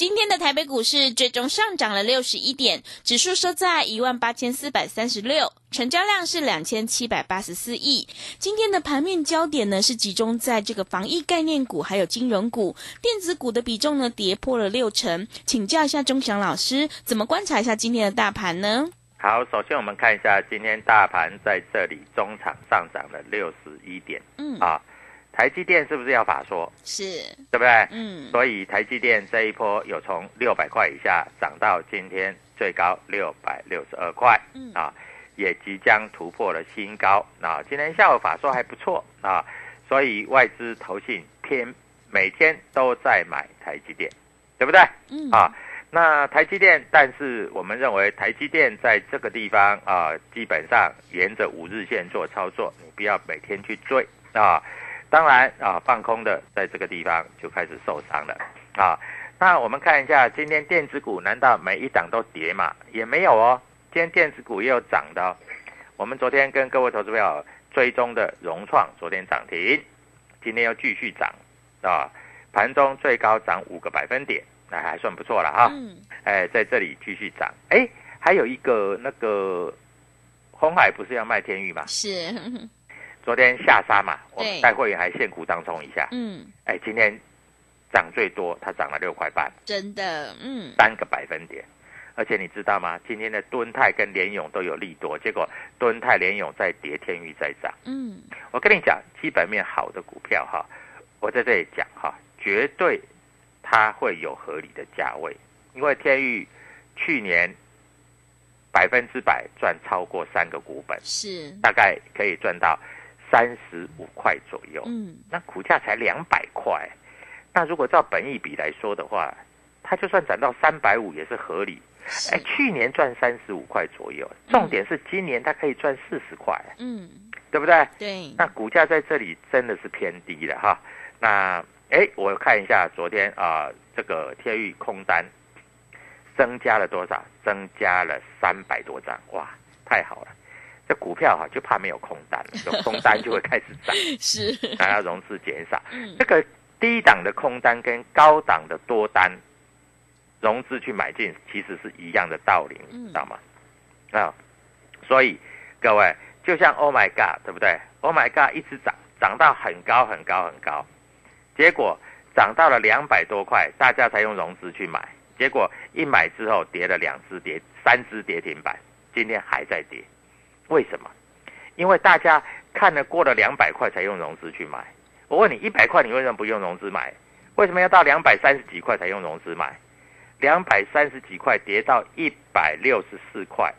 今天的台北股市最终上涨了六十一点，指数收在一万八千四百三十六，成交量是两千七百八十四亿。今天的盘面焦点呢是集中在这个防疫概念股，还有金融股、电子股的比重呢跌破了六成。请教一下钟祥老师，怎么观察一下今天的大盘呢？好，首先我们看一下今天大盘在这里中场上涨了六十一点，嗯，啊，台积电是不是要法说？是，对不对？嗯，所以台积电这一波有从六百块以下涨到今天最高六百六十二块，嗯啊，也即将突破了新高。啊，今天下午法说还不错啊，所以外资投信偏每天都在买台积电，对不对？嗯，啊，那台积电，但是我们认为台积电在这个地方啊，基本上沿着五日线做操作，你不要每天去追啊。当然啊，放空的在这个地方就开始受伤了啊。那我们看一下今天电子股，难道每一档都跌吗？也没有哦，今天电子股也有涨的、哦。我们昨天跟各位投资朋友追踪的融创，昨天涨停，今天又继续涨啊，盘中最高涨五个百分点，那还算不错了哈。嗯，哎，在这里继续涨。哎，还有一个那个红海不是要卖天域吗？是，昨天下杀嘛，我带会员还限股当冲一下。嗯，哎，今天涨最多，它涨了六块半，真的，嗯，三个百分点。而且你知道吗？今天的敦泰跟联勇都有利多，结果敦泰、联勇在跌，天域在涨。嗯，我跟你讲，基本面好的股票哈，我在这里讲哈，绝对它会有合理的价位，因为天域去年百分之百赚超过三个股本，是，大概可以赚到三十五块左右。嗯，那股价才两百块，那如果照本益比来说的话，它就算涨到三百五也是合理。是哎，去年赚三十五块左右，重点是今年它可以赚四十块，嗯，对不对？对，那股价在这里真的是偏低了哈。那哎，我看一下昨天啊、这个天域空单增加了多少？增加了三百多张，哇，太好了！这股票哈、就怕没有空单，有空单就会开始涨，是，还要融资减少。嗯这个低档的空单跟高档的多单融资去买进，其实是一样的道理，知道吗？啊，所以各位就像 Oh my God，对不对？Oh my God，一直涨，涨到很高很高很高，结果涨到了两百多块，大家才用融资去买，结果一买之后跌了两只跌三只跌停板，今天还在跌，为什么？因为大家看了过了两百块才用融资去买。我问你，一百块你为什么不用融资买？为什么要到两百三十几块才用融资买？两百三十几块跌到一百六十四块，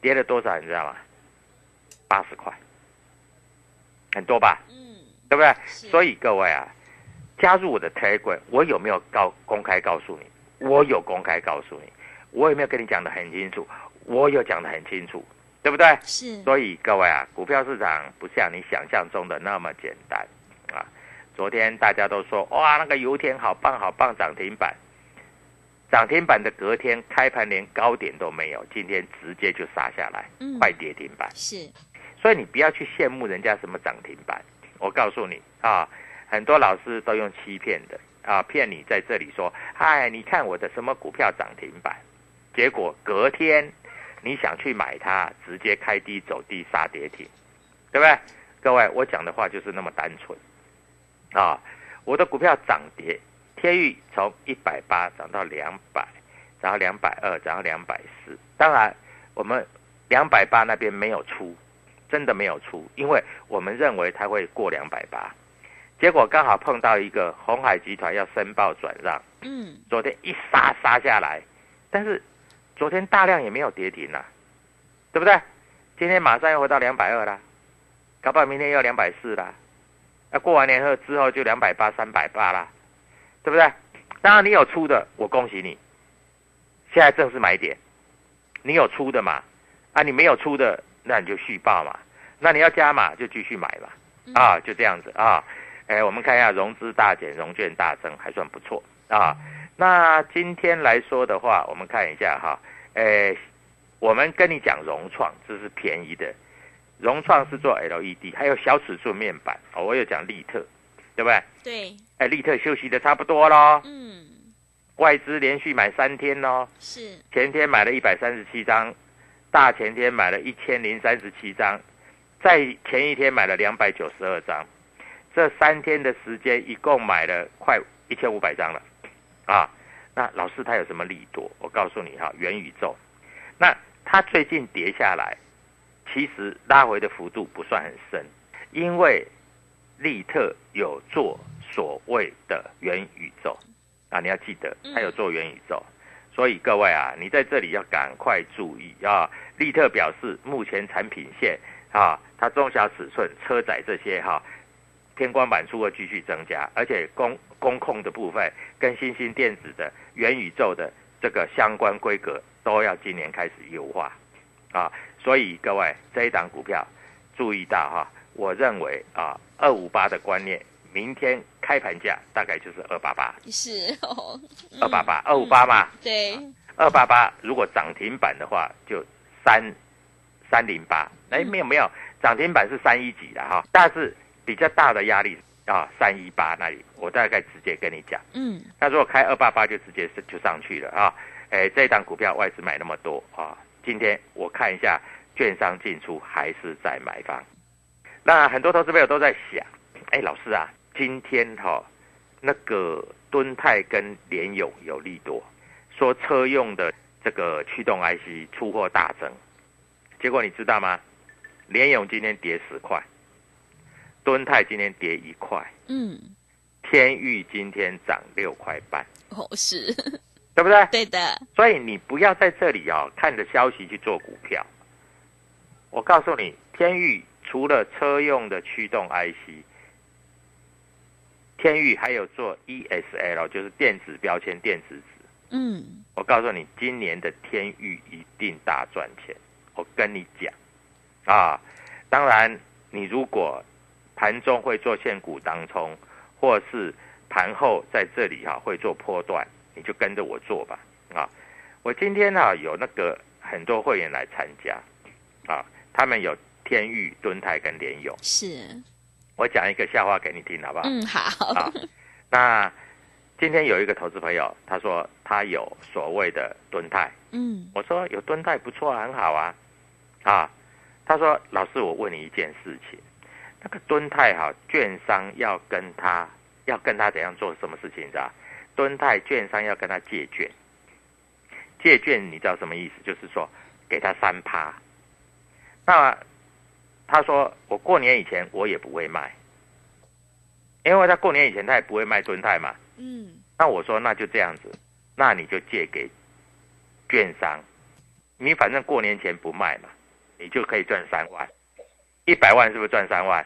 跌了多少？你知道吗？八十块，很多吧？嗯，对对不对？所以各位啊，加入我的 Telegram，我有没有告公开告诉你？我有公开告诉你，我有没有跟你讲的很清楚？我有讲的很清楚，对不对？是所以各位啊，股票市场不像你想象中的那么简单啊。昨天大家都说哇，那个油田好棒好棒，涨停板，涨停板的隔天开盘连高点都没有，今天直接就杀下来嗯，快跌停板。是所以你不要去羡慕人家什么涨停板，我告诉你啊，很多老师都用欺骗的啊，骗你在这里说，嗨，你看我的什么股票涨停板，结果隔天你想去买它，直接开低走低杀跌停，对不对？各位，我讲的话就是那么单纯啊，我的股票涨跌，天域从一百八涨到两百，涨到两百二，涨到两百四，当然我们两百八那边没有出。真的没有出，因为我们认为它会过两百八，结果刚好碰到一个红海集团要申报转让，嗯昨天一杀杀下来，但是昨天大量也没有跌停啊，对不对？今天马上又回到两百二啦，搞不好明天又两百四啦，那过完年后之后就两百八、三百八啦，对不对？当然你有出的，我恭喜你，现在正是买点，你有出的嘛？啊，你没有出的，那你就续报嘛，那你要加码就继续买嘛，啊，就这样子啊。哎，我们看一下融资大减，融券大增，还算不错啊。那今天来说的话，我们看一下哈，哎，我们跟你讲融创，这是便宜的，融创是做 LED，还有小尺寸面板哦，我有讲利特，对不对？对。哎，利特休息的差不多喽，嗯。外资连续买三天喽，是。前天买了一百三十七张，大前天买了一千零三十七张，在前一天买了两百九十二张，这三天的时间一共买了快一千五百张了，啊，那老师他有什么利多？我告诉你哈，元宇宙，那它最近跌下来，其实拉回的幅度不算很深，因为利特有做所谓的元宇宙啊，你要记得他有做元宇宙。所以各位啊，你在这里要赶快注意啊！利特表示，目前产品线啊，它中小尺寸车载这些哈、天光板数会继续增加，而且工工控的部分跟新兴电子的元宇宙的这个相关规格都要今年开始优化啊！所以各位这一档股票注意到哈、我认为啊，二五八的观念，明天开盘价大概就是二八八，是哦，二八八，二五八嘛。对二八八如果涨停板的话，就三三零八。哎，没有没有，涨停板是三一几的哈，但是比较大的压力啊，三一八那里，我大概直接跟你讲。嗯那如果开二八八就直接是就上去了啊。哎，这一档股票外资买那么多啊，今天我看一下，券商进出还是在买方。那很多投资朋友都在想，哎，老师啊，今天哈、那个敦泰跟联勇有利多，说车用的这个驱动 IC 出货大增，结果你知道吗？联勇今天跌十块，敦泰今天跌一块，嗯天域今天涨六块半，哦是对不对？对的所以你不要在这里哦，看着消息去做股票。我告诉你，天域除了车用的驱动 IC，天域还有做 ESL，就是电子标签、电子纸。嗯我告诉你，今年的天域一定大赚钱。我跟你讲，啊，当然，你如果盘中会做现股当冲，或是盘后在这里哈、会做波段，你就跟着我做吧。啊，我今天呢、有那个很多会员来参加，啊，他们有天域、敦泰跟联勇。是我讲一个笑话给你听，好不好？嗯好啊，那今天有一个投资朋友，他说他有所谓的敦泰，嗯我说有敦泰不错啊，很好啊，啊，他说老师，我问你一件事情，那个敦泰哈，券商要跟他要跟他怎样做什么事情，你知道？敦泰券商要跟他借券，借券你知道什么意思？就是说给他三趴。那他说我过年以前我也不会卖，因为他过年以前他也不会卖敦泰嘛。嗯那我说那就这样子，那你就借给券商，你反正过年前不卖嘛，你就可以赚三万，一百万是不是赚三万？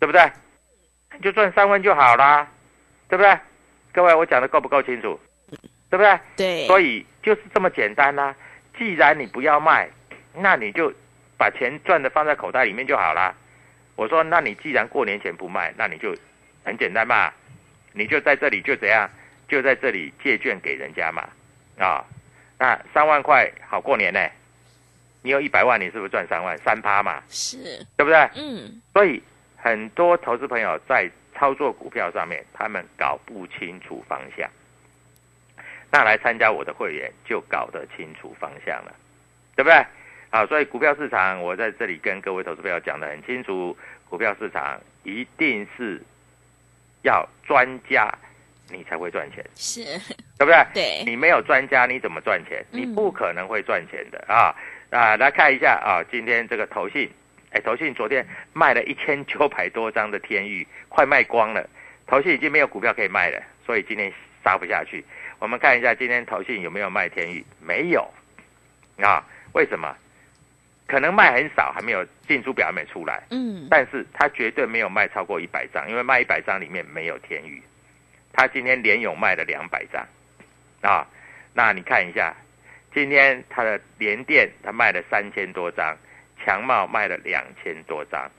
对不对？你就赚三万就好啦，对不对？各位，我讲的够不够清楚？对不对？对，所以就是这么简单啦、既然你不要卖，那你就把钱赚的放在口袋里面就好啦。我说，那你既然过年前不卖，那你就很简单嘛，你就在这里就怎样，就在这里借券给人家嘛，啊，那三万块好过年呢。你有一百万，你是不是赚三万？三趴嘛，是，对不对？嗯，所以很多投资朋友在操作股票上面，他们搞不清楚方向。那来参加我的会员就搞得清楚方向了，对不对？啊，所以股票市场，我在这里跟各位投资朋友讲得很清楚，股票市场一定是要专家你才会赚钱，是，对不对？对，你没有专家，你怎么赚钱？嗯你不可能会赚钱的啊！啊，来看一下啊，今天这个投信，哎，投信昨天卖了一千九百多张的天域，快卖光了，投信已经没有股票可以卖了，所以今天杀不下去。我们看一下今天投信有没有卖天域？没有啊？为什么？可能卖很少，还没有进出表还没出来。嗯，但是他绝对没有卖超过一百张，因为卖一百张里面没有天宇。他今天连勇卖了两百张，啊，那你看一下，今天他的联电他卖了三千多张，强茂卖了两千多张，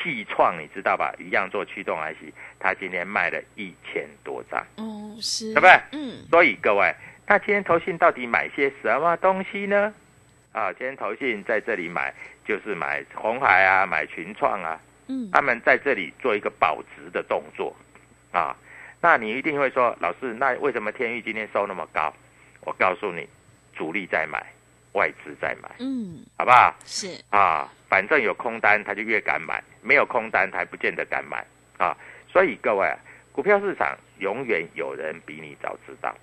细创你知道吧？一样做驱动 IC，他今天卖了一千多张，哦，是，对不对？嗯，所以各位，那今天投信到底买些什么东西呢？啊，今天投信在这里买，就是买红海啊，买群创啊，嗯，他们在这里做一个保值的动作，啊，那你一定会说，老师，那为什么天域今天收那么高？我告诉你，主力在买，外资在买，嗯，好不好？是，啊，反正有空单他就越敢买，没有空单他还不见得敢买啊。所以各位啊，股票市场永远有人比你早知道，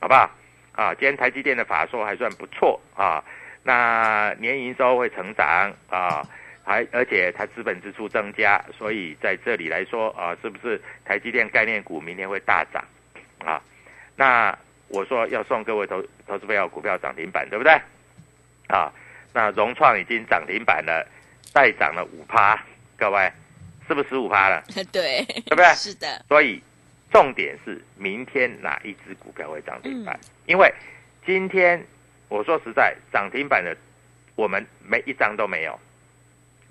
好不好？啊，今天台积电的法说还算不错啊，那年营收会成长啊，还而且它资本支出增加，所以在这里来说啊，是不是台积电概念股明天会大涨啊？那我说要送各位投投资朋友股票涨停板，对不对？啊，那融创已经涨停板了，再涨了五趴，各位是不是十五趴了？对，对不对是的，所以重点是明天哪一只股票会涨停板？嗯因为今天我说实在，涨停板的我们每一张都没有。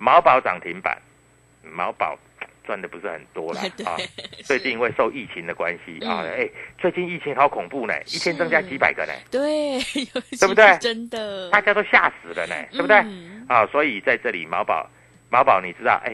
毛宝涨停板，毛宝赚的不是很多啦 啊。最近因为受疫情的关系啊，嗯。哎，最近疫情好恐怖呢，一天增加几百个呢，对，对不对？真的，大家都吓死了呢，对不对？嗯啊，所以在这里毛宝，毛宝你知道，哎，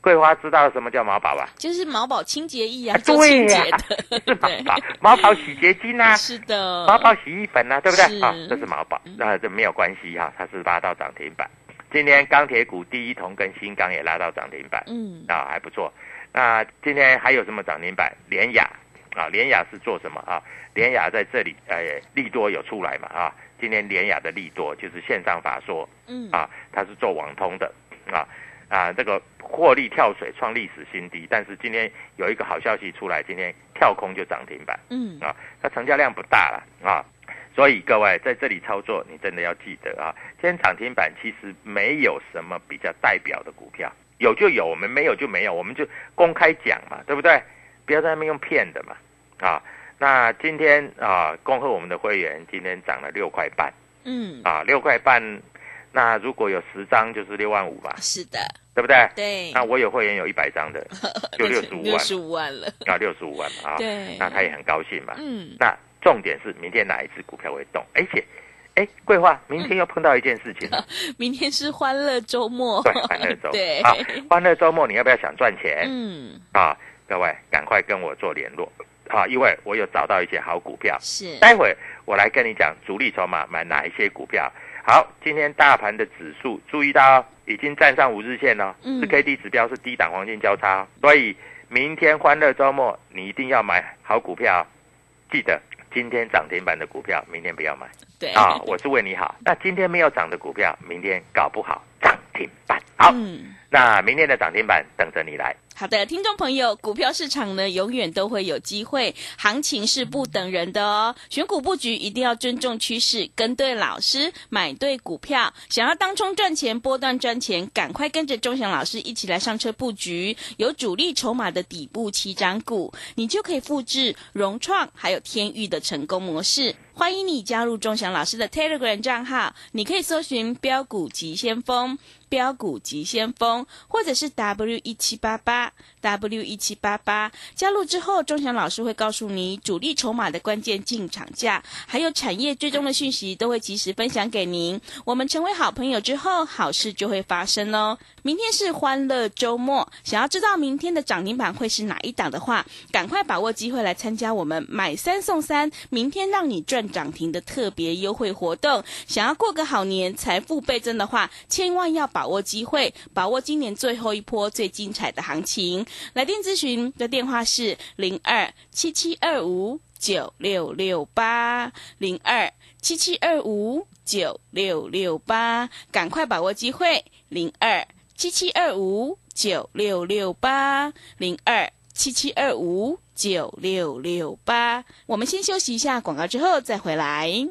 桂花知道什么叫毛宝吧？就是毛宝清洁液啊啊，做清对呀、洁的，是毛对。宝，毛宝洗洁精啊，是的，毛宝洗衣粉啊，对不对？是。啊，这是毛宝，那这没有关系哈、它是拉到涨停板。今天钢铁股第一铜跟新钢也拉到涨停板，嗯，啊，还不错。那今天还有什么涨停板？联雅啊，联雅是做什么啊？联雅在这里，哎，利多有出来嘛啊？今天联雅的利多就是线上法说嗯，啊，它是做网通的啊啊，这个获利跳水创历史新低，但是今天有一个好消息出来，今天跳空就涨停板嗯，啊，它成交量不大了啊。所以各位在这里操作，你真的要记得啊，今天涨停板其实没有什么比较代表的股票，有就有，我们没有就没有，我们就公开讲嘛，对不对？不要在那边用骗的嘛，啊。那今天啊，恭贺我们的会员今天涨了六块半。嗯，啊，六块半，那如果有十张就是六万五吧，是的，对不对？对，那我有会员有一百张的，就六十五万。六十五万了，啊，六十五万嘛啊，对，那他也很高兴嘛。嗯，那重点是明天哪一只股票会动？而且，哎，桂花，明天又碰到一件事情。了，明天是欢乐周末，对，欢乐周，对，啊，欢乐周末你要不要想赚钱？嗯，啊，各位赶快跟我做联络。啊，因为我有找到一些好股票，是，待会我来跟你讲主力筹码买哪一些股票。好，今天大盘的指数注意到哦已经站上五日线了，嗯。是 K D 指标是低档黄金交叉哦，所以明天欢乐周末你一定要买好股票哦，记得今天涨停板的股票明天不要买。对，啊，我是为你好。那今天没有涨的股票，明天搞不好。涨停板。好，嗯。那明天的涨停板等着你来。好的，听众朋友，股票市场呢，永远都会有机会，行情是不等人的哦。选股布局一定要尊重趋势，跟对老师，买对股票。想要当冲赚钱，波段赚钱，赶快跟着钟祥老师一起来上车布局，有主力筹码的底部起涨股，你就可以复制融创还有天域的成功模式。欢迎你加入钟祥老师的 Telegram 账号，你可以搜寻标股急先锋。标股急先锋，或者是 W 一七八八 W 一七八八，加入之后，钟祥老师会告诉你主力筹码的关键进场价，还有产业追踪的讯息，都会及时分享给您。我们成为好朋友之后，好事就会发生哦。明天是欢乐周末，想要知道明天的涨停板会是哪一档的话，赶快把握机会来参加我们买三送三，明天让你赚涨停的特别优惠活动。想要过个好年，财富倍增的话，千万要把。把握机会，把握今年最后一波最精彩的行情。来电咨询的电话是零二七七二五九六六八零二七七二五九六六八，赶快把握机会，零二七七二五九六六八零二七七二五九六六八。我们先休息一下广告，之后再回来。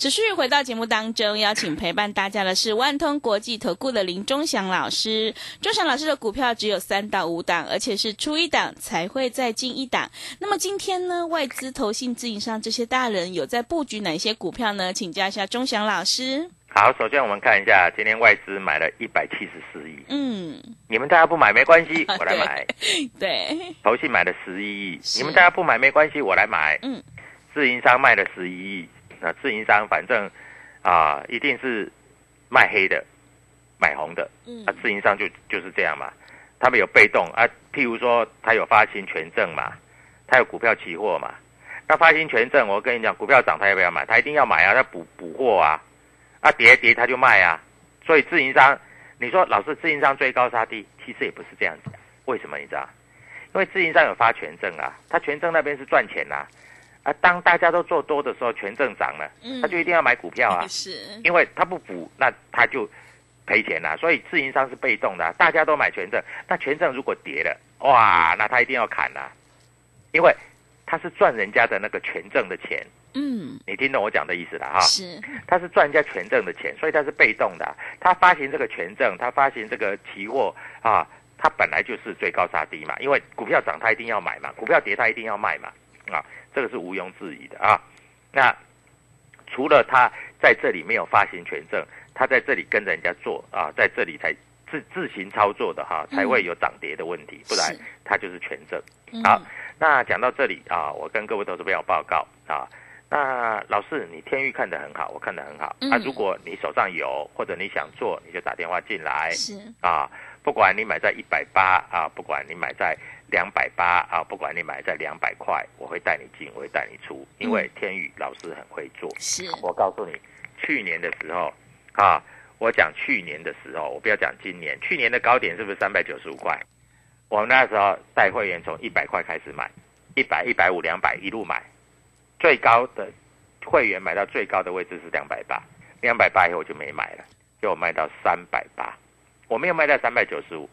持续回到节目当中，邀请陪伴大家的是万通国际投顾的林忠祥老师。忠祥老师的股票只有三到五档，而且是出一档才会再进一档。那么今天呢，外资、投信、自营商这些大人有在布局哪些股票呢？请教一下忠祥老师。好，首先我们看一下今天外资买了一百七十四亿。嗯，你们大家不买没关系，我来买。对，投信买了十一亿，你们大家不买没关系，我来买。嗯，自营商卖了十一亿。那自营商反正啊，一定是卖黑的，买红的。嗯，啊，自营商就就是这样嘛。他们有被动啊，譬如说他有发行权证嘛，他有股票期货嘛。那发行权证，我跟你讲，股票涨他要不要买？他一定要买啊，他补补货啊。啊，跌跌他就卖啊。所以自营商，你说老是自营商追高杀低，其实也不是这样子。为什么你知道？因为自营商有发权证啊，他权证那边是赚钱呐。啊，当大家都做多的时候，权证涨了，他就一定要买股票啊，是，因为他不补，那他就赔钱了。所以自营商是被动的，大家都买权证，那权证如果跌了，哇，那他一定要砍啊，因为他是赚人家的那个权证的钱。嗯，你听懂我讲的意思了哈？是，他是赚人家权证的钱，所以他是被动的。他发行这个权证，他发行这个期货啊，他本来就是追高杀低嘛，因为股票涨他一定要买嘛，股票跌他一定要卖嘛，啊。这个是毋庸置疑的啊。那除了他在这里没有发行权证，他在这里跟人家做啊，在这里才自自行操作的哈，才会有涨跌的问题，不然他就是权证。好，那讲到这里啊，我跟各位投资朋友报告啊。那老师，你天域看得很好，我看得很好啊。如果你手上有或者你想做，你就打电话进来。是啊，不管你买在一百八啊，不管你买在。两百八啊！不管你买在两百块，我会带你进，我会带你出，因为天宇老师很会做。是，我告诉你，去年的时候啊，我讲去年的时候，我不要讲今年。去年的高点是不是三百九十五块？我们那时候带会员从一百块开始买，一百、一百五、两百一路买，最高的会员买到最高的位置是两百八，两百八以后我就没买了，就卖到三百八，我没有卖到三百九十五。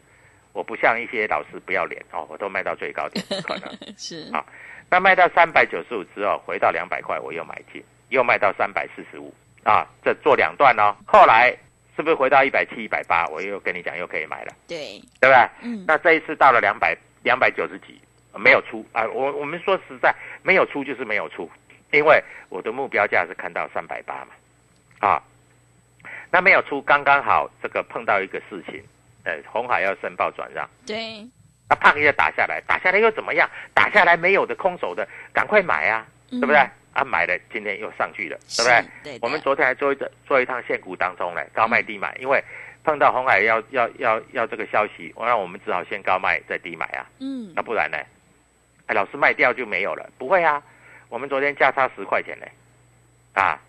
我不像一些老师不要脸哦，我都卖到最高点，可能 是啊。那卖到三百九十五之后，回到两百块，我又买进，又卖到三百四十五啊。这做两段哦。后来是不是回到一百七、一百八，我又跟你讲又可以买了？对，对不对？嗯。那这一次到了两百两百九十几，没有出啊。我我们说实在，没有出就是没有出，因为我的目标价是看到三百八嘛，啊。那没有出，刚刚好这个碰到一个事情。呃，红海要申报转让，对，啊，啪一下打下来，打下来又怎么样？打下来没有的空手的，赶快买啊，对不对？啊，买了，今天又上去了，对不对？对。我们昨天还做一做一趟现股当中呢，高卖低买，因为碰到红海要要要要这个消息，我让我们只好先高卖再低买啊，嗯那不然呢？哎，老师卖掉就没有了？不会啊，我们昨天价差十块钱呢，啊，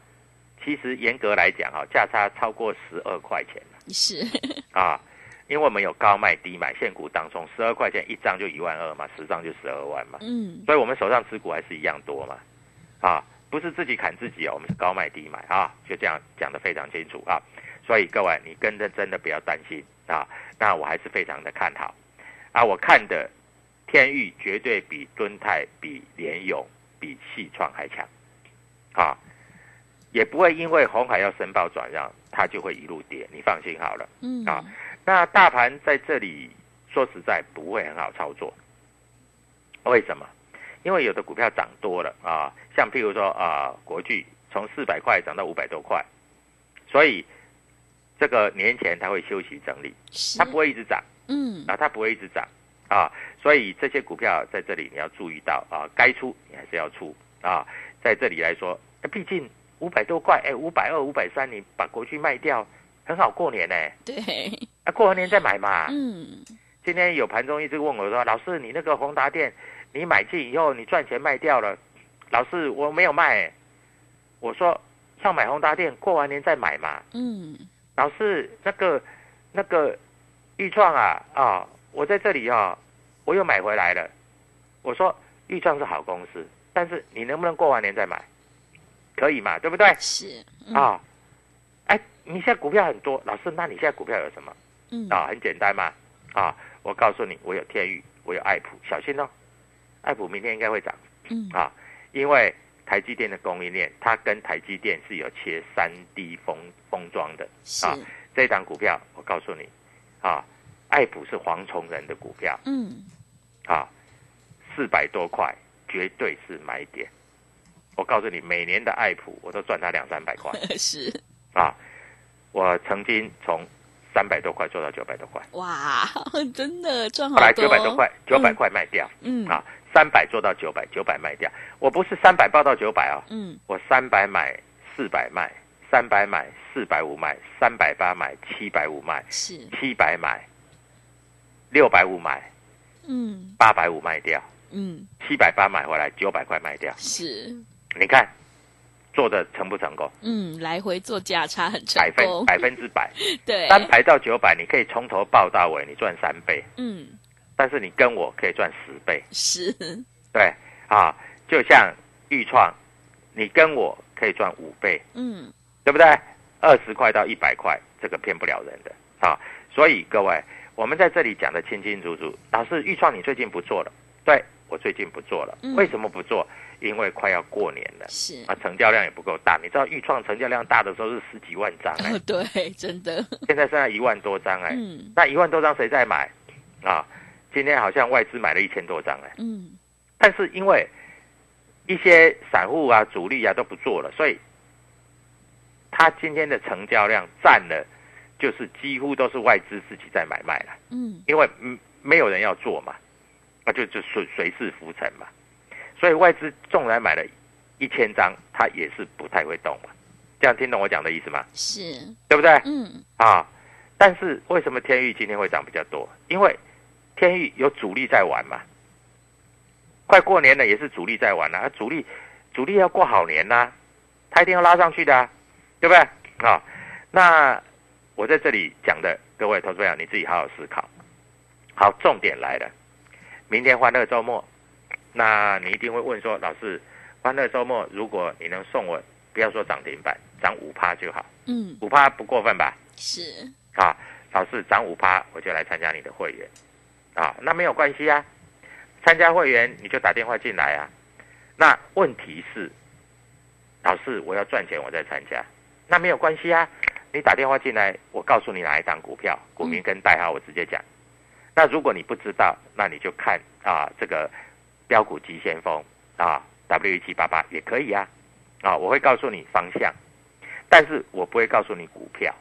其实严格来讲啊，价差超过十二块钱了是，啊，因为我们有高卖低买，现股当中十二块钱一张就一万二嘛，十张就十二万嘛，嗯所以我们手上持股还是一样多嘛，啊，不是自己砍自己哦，我们是高卖低买啊，就这样讲得非常清楚啊。所以各位，你跟着真的不要担心啊，那我还是非常的看好啊。我看的天域绝对比敦泰、比联勇、比细创还强啊，也不会因为红海要申报转让，它就会一路跌，你放心好了。嗯啊那大盘在这里说实在不会很好操作，为什么？因为有的股票涨多了啊，像譬如说啊，国巨从四百块涨到五百多块，所以这个年前它会休息整理，是它不会一直涨嗯啊，它不会一直涨啊，所以这些股票在这里你要注意到啊，该出你还是要出啊，在这里来说，毕竟五百多块，哎，五百二、五百三，你把国巨卖掉，很好过年呢、对啊，过完年再买嘛。嗯今天有盘中一直问我说：“老师，你那个宏达店，你买进以后你赚钱卖掉了，老师我没有卖、欸。”我说：“要买宏达店，过完年再买嘛。嗯”老师，那个那个豫创啊啊，我在这里啊，我又买回来了。我说豫创是好公司，但是你能不能过完年再买？可以嘛？对不对？是啊，哎，你现在股票很多，老师，那你现在股票有什么？嗯啊，很简单嘛。啊，我告诉你，我有天宇，我有爱普，小心哦。爱普明天应该会涨嗯啊，因为台积电的供应链，它跟台积电是有切三 D 封封装的是啊。这档股票，我告诉你，啊，爱普是黄崇仁的股票嗯啊，四百多块，绝对是买点。我告诉你，每年的爱普我都赚它两三百块 是啊。我曾经从三百多块做到九百多块。哇，真的赚好后来多，九百多块，九百块卖掉，嗯。啊，三百做到九百，九百卖掉。我不是三百报到九百哦，嗯。我三百买，四百卖，三百买，四百五卖，三百八买，七百五卖，是。七百买，六百五买，嗯。八百五卖掉，嗯。七百八买回来，九百块卖掉。是。你看做的成不成功？嗯来回做价差很成百分，百分之百，对单排到九百，你可以从头报到尾，你赚三倍。嗯但是你跟我可以赚十倍。是对啊，就像豫创，你跟我可以赚五倍，嗯对不对？二十块到一百块，这个骗不了人的啊。所以各位，我们在这里讲的清清楚楚。老师，豫创你最近不做了？对我最近不做了嗯，为什么不做？因为快要过年了是。啊，成交量也不够大。你知道豫创成交量大的时候是十几万张哎、哦 对真的。现在剩下一万多张哎、嗯。那一万多张谁在买？啊？今天好像外资买了一千多张哎、嗯。但是因为一些散户啊、主力啊都不做了，所以他今天的成交量占了，就是几乎都是外资自己在买卖了，嗯。因为嗯没有人要做嘛，那就就随随势浮沉嘛，所以外资纵然买了一千张，它也是不太会动嘛，这样听懂我讲的意思吗？是对不对？嗯啊，但是为什么天域今天会涨比较多？因为天域有主力在玩嘛，快过年了也是主力在玩啦、啊，主力主力要过好年呐、他一定要拉上去的、啊，对不对？啊，那我在这里讲的，各位投资朋友你自己好好思考。好，重点来了，明天欢乐周末，那你一定会问说，老师，欢乐周末如果你能送我，不要说涨停板，涨五趴就好，嗯五趴不过分吧？是啊，老师涨五趴，我就来参加你的会员，啊，那没有关系啊，参加会员你就打电话进来啊。那问题是，老师我要赚钱我再参加，那没有关系啊，你打电话进来，我告诉你哪一档股票，股民跟代号我直接讲。那如果你不知道，那你就看啊这个标股急先锋啊 W 一七八八也可以啊，啊我会告诉你方向，但是我不会告诉你股票。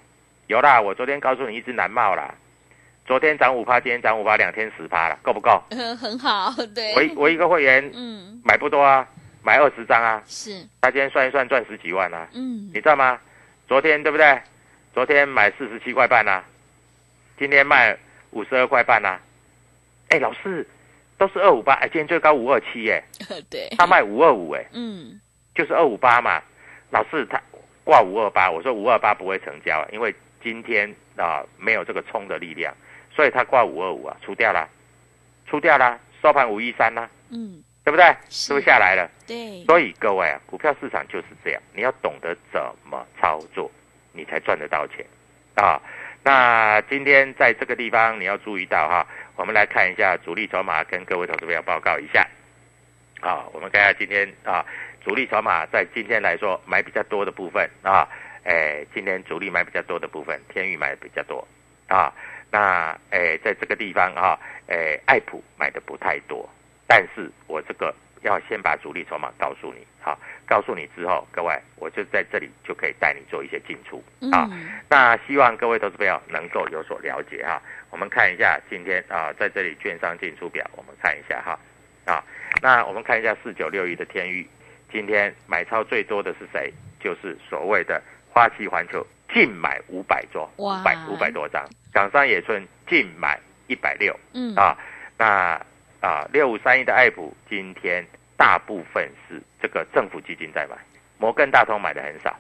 有啦，我昨天告诉你一只南茂啦，昨天涨五趴，今天涨五趴，两天十趴了，够不够？呃 很好对我一我一个会员嗯买不多啊，买二十张啊，是他今天算一算赚十几万啊，嗯你知道吗？昨天对不对？昨天买四十七块半啊，今天卖五十二块半啦、哎，老师都是二五八，哎，今天最高五二七，耶，对，他卖五二五，哎，嗯，就是二五八嘛。老师他挂五二八，我说五二八不会成交，因为今天啊没有这个冲的力量，所以他挂五二五啊，出掉了，出掉了，收盘五一三啦，嗯，对不对？是。是不是下来了？对，所以各位啊，股票市场就是这样，你要懂得怎么操作，你才赚得到钱。啊。那今天在这个地方你要注意到哈，我们来看一下主力筹码，跟各位投资朋友报告一下。啊，我们看下今天啊，主力筹码在今天来说买比较多的部分啊，哎，今天主力买比较多的部分，天宇买的比较多啊。那哎，在这个地方啊，哎，爱普买的不太多，但是我这个要先把主力筹码告诉你，好，告诉你之后，各位，我就在这里就可以带你做一些进出啊。嗯，那希望各位投资朋友能够有所了解哈。我们看一下今天啊，在这里券商进出表，我们看一下哈啊。那我们看一下四九六一的天域，今天买超最多的是谁？就是所谓的花旗环球净买五百多，五百五百多张，港商野村净买一百六嗯，啊。那啊六五三一的爱普今天大部分是这个政府基金在买，摩根大通买的很少。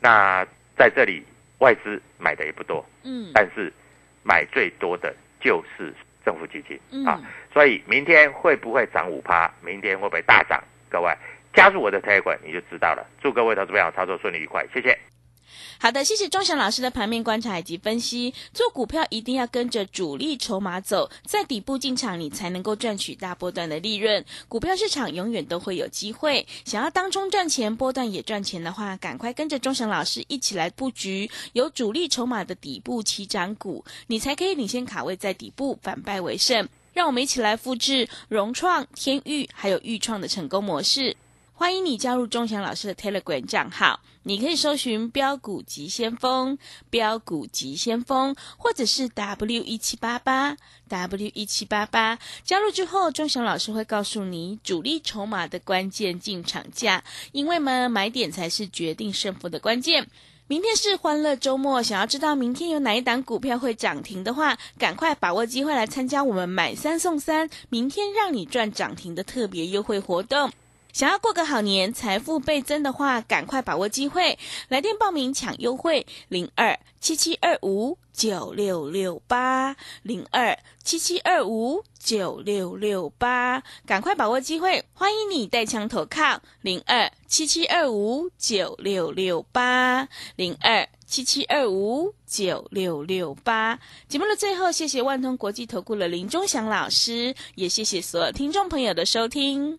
那在这里外资买的也不多，嗯，但是买最多的就是政府基金嗯啊。所以明天会不会涨五趴？明天会不会大涨？各位加入我的 Telegram 你就知道了。祝各位投资朋友操作顺利愉快，谢谢。好的，谢谢钟祥老师的盘面观察以及分析。做股票一定要跟着主力筹码走，在底部进场，你才能够赚取大波段的利润。股票市场永远都会有机会，想要当中赚钱，波段也赚钱的话，赶快跟着钟祥老师一起来布局有主力筹码的底部起涨股，你才可以领先卡位在底部，反败为胜。让我们一起来复制融创、天域还有豫创的成功模式。欢迎你加入钟祥老师的 Telegram 账号，你可以搜寻“标股急先锋”、“标股急先锋”，或者是 W 一七八八 W 一七八八。加入之后，钟祥老师会告诉你主力筹码的关键进场价，因为呢，买点才是决定胜负的关键。明天是欢乐周末，想要知道明天有哪一档股票会涨停的话，赶快把握机会来参加我们买三送三，明天让你赚涨停的特别优惠活动。想要过个好年，财富倍增的话，赶快把握机会，来电报名抢优惠，零二七七二五九六六八，零二七七二五九六六八，赶快把握机会，欢迎你带枪投靠，零二七七二五九六六八，零二七七二五九六六八。节目的最后，谢谢万通国际投顾的林忠祥老师，也谢谢所有听众朋友的收听。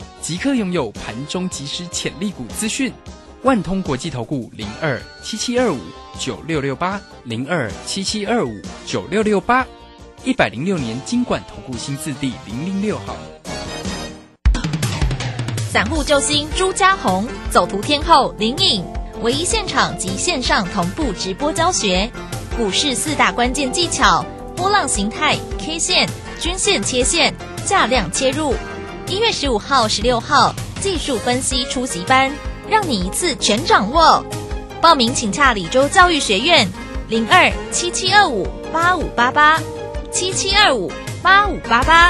即刻拥有盘中即时潜力股资讯。万通国际投顾零二七七二五九六六八零二七七二五九六六八，一百零六年经管投顾新字第零零六号。散户救星朱家红，走图天后林颖，唯一现场及线上同步直播教学，股市四大关键技巧：波浪形态、K 线、均线切线、价量切入。一月十五号、十六号技术分析初级班，让你一次全掌握。报名请洽李州教育学院零二七七二五八五八八七七二五八五八八。